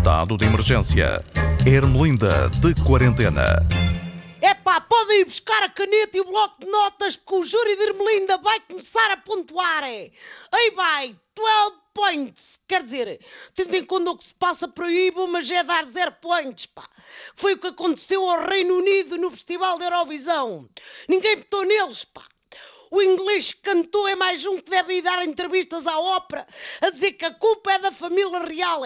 Estado de emergência. Ermelinda de quarentena. É pá, podem ir buscar a caneta e o bloco de notas porque o júri de Ermelinda vai começar a pontuar. É. Aí vai, 12 points. Quer dizer, tendo em conta o que se passa por mas é dar 0 points, pá. Foi o que aconteceu ao Reino Unido no Festival da Eurovisão. Ninguém botou neles, pá. O inglês que cantou é mais um que deve ir dar entrevistas à ópera a dizer que a culpa é da família real.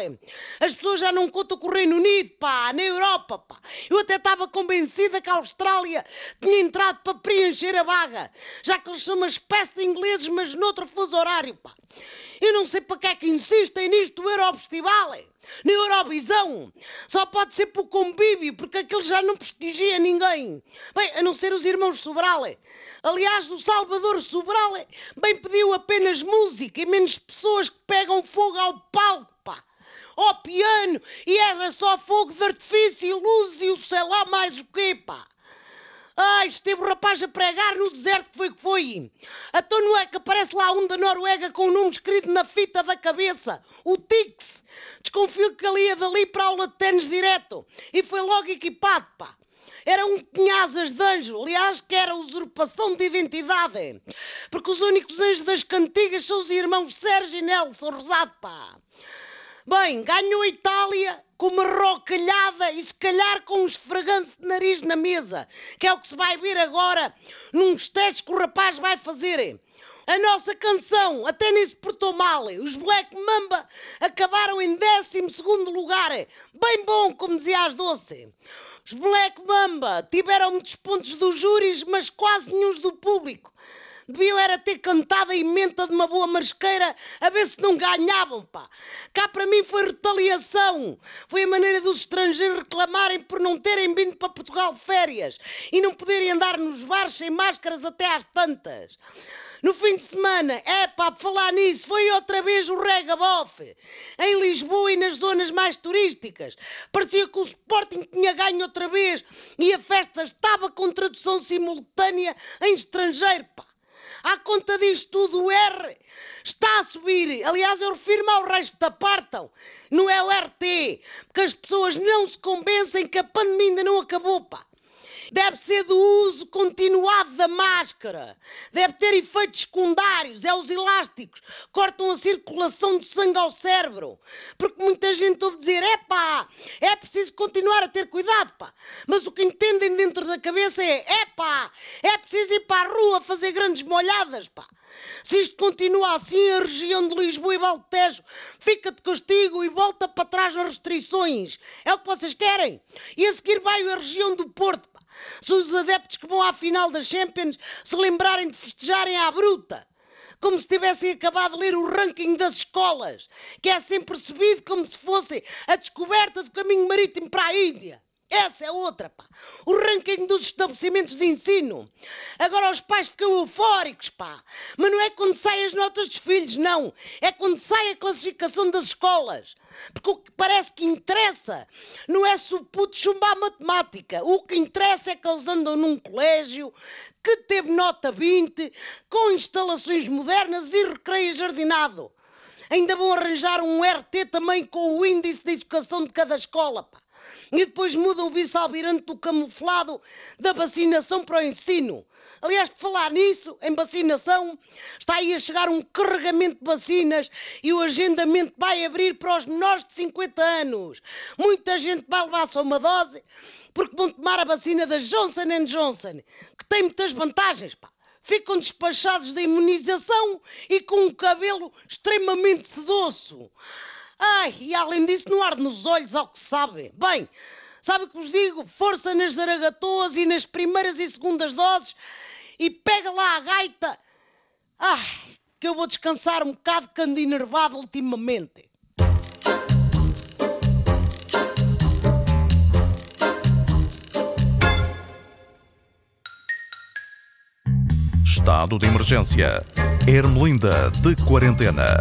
As pessoas já não contam com o Reino Unido, pá, na Europa, pá. Eu até estava convencida que a Austrália tinha entrado para preencher a vaga, já que eles são uma espécie de ingleses, mas noutro fuso horário, pá. Eu não sei para que é que insistem nisto do Eurofestival, na Eurovisão. Só pode ser por convívio, porque aquilo já não prestigia ninguém. Bem, a não ser os irmãos Sobral. Aliás, o Salvador Sobral é, bem pediu apenas música e menos pessoas que pegam fogo ao palco, pá. Ao piano, e era só fogo de artifício e luz e o sei lá mais o quê, pá. Ai, esteve o rapaz a pregar no deserto que foi que foi. Então não é que aparece lá um da Noruega com o nome escrito na fita da cabeça, o Tix. Desconfio que ele ia dali para a aula de ténis direto e foi logo equipado, pá. Era um asas de anjo, aliás, que era usurpação de identidade. Porque os únicos anjos das cantigas são os irmãos Sérgio e Nelson Rosado, pá. Bem, ganhou a Itália com uma rocalhada e se calhar com um esfreganço de nariz na mesa, que é o que se vai ver agora nos testes que o rapaz vai fazer. A nossa canção até nem se portou mal. Os Black Mamba acabaram em 12 lugar. Bem bom, como dizia as doce. Os Black Mamba tiveram muitos pontos dos júris, mas quase nenhum do público. Deviam era ter cantado a emenda de uma boa marisqueira a ver se não ganhavam, pá. Cá para mim foi retaliação. Foi a maneira dos estrangeiros reclamarem por não terem vindo para Portugal de férias e não poderem andar nos bares sem máscaras até às tantas. No fim de semana, é pá, por falar nisso, foi outra vez o Regabof, em Lisboa e nas zonas mais turísticas. Parecia que o Sporting tinha ganho outra vez e a festa estava com tradução simultânea em estrangeiro, pá. À conta disto tudo, o R está a subir. Aliás, eu refiro-me ao resto da partam. Não é o RT. Porque as pessoas não se convencem que a pandemia ainda não acabou, pá. Deve ser do uso continuado da máscara. Deve ter efeitos secundários. É os elásticos. Cortam a circulação do sangue ao cérebro. Porque muita gente ouve dizer: é pá, é preciso continuar a ter cuidado, pá. Mas o que entendem dentro da cabeça é: é pá, é preciso ir para a rua fazer grandes molhadas, pá. Se isto continua assim, a região de Lisboa e Valtejo fica de castigo e volta para trás nas restrições. É o que vocês querem. E a seguir vai a região do Porto. Se os adeptos que vão à final da Champions se lembrarem de festejarem à bruta. Como se tivessem acabado de ler o ranking das escolas, que é sempre percebido como se fosse a descoberta do caminho marítimo para a Índia. Essa é outra, pá. O ranking dos estabelecimentos de ensino. Agora os pais ficam eufóricos, pá. Mas não é quando saem as notas dos filhos, não. É quando sai a classificação das escolas. Porque o que parece que interessa não é se o puto chumbar matemática. O que interessa é que eles andam num colégio que teve nota 20, com instalações modernas e recreio jardinado. Ainda vão arranjar um RT também com o índice de educação de cada escola, pá e depois mudam o vice-almirante do camuflado da vacinação para o ensino. Aliás, por falar nisso, em vacinação, está aí a chegar um carregamento de vacinas e o agendamento vai abrir para os menores de 50 anos. Muita gente vai levar só uma dose porque vão tomar a vacina da Johnson Johnson, que tem muitas vantagens, pá ficam despachados da imunização e com um cabelo extremamente sedoso. Ai, e além disso, não arde nos olhos ao que sabe. Bem, sabe o que vos digo? Força nas zaragatoas e nas primeiras e segundas doses e pega lá a gaita. Ai, que eu vou descansar um bocado que ando enervado ultimamente. Estado de emergência. Ermelinda de quarentena.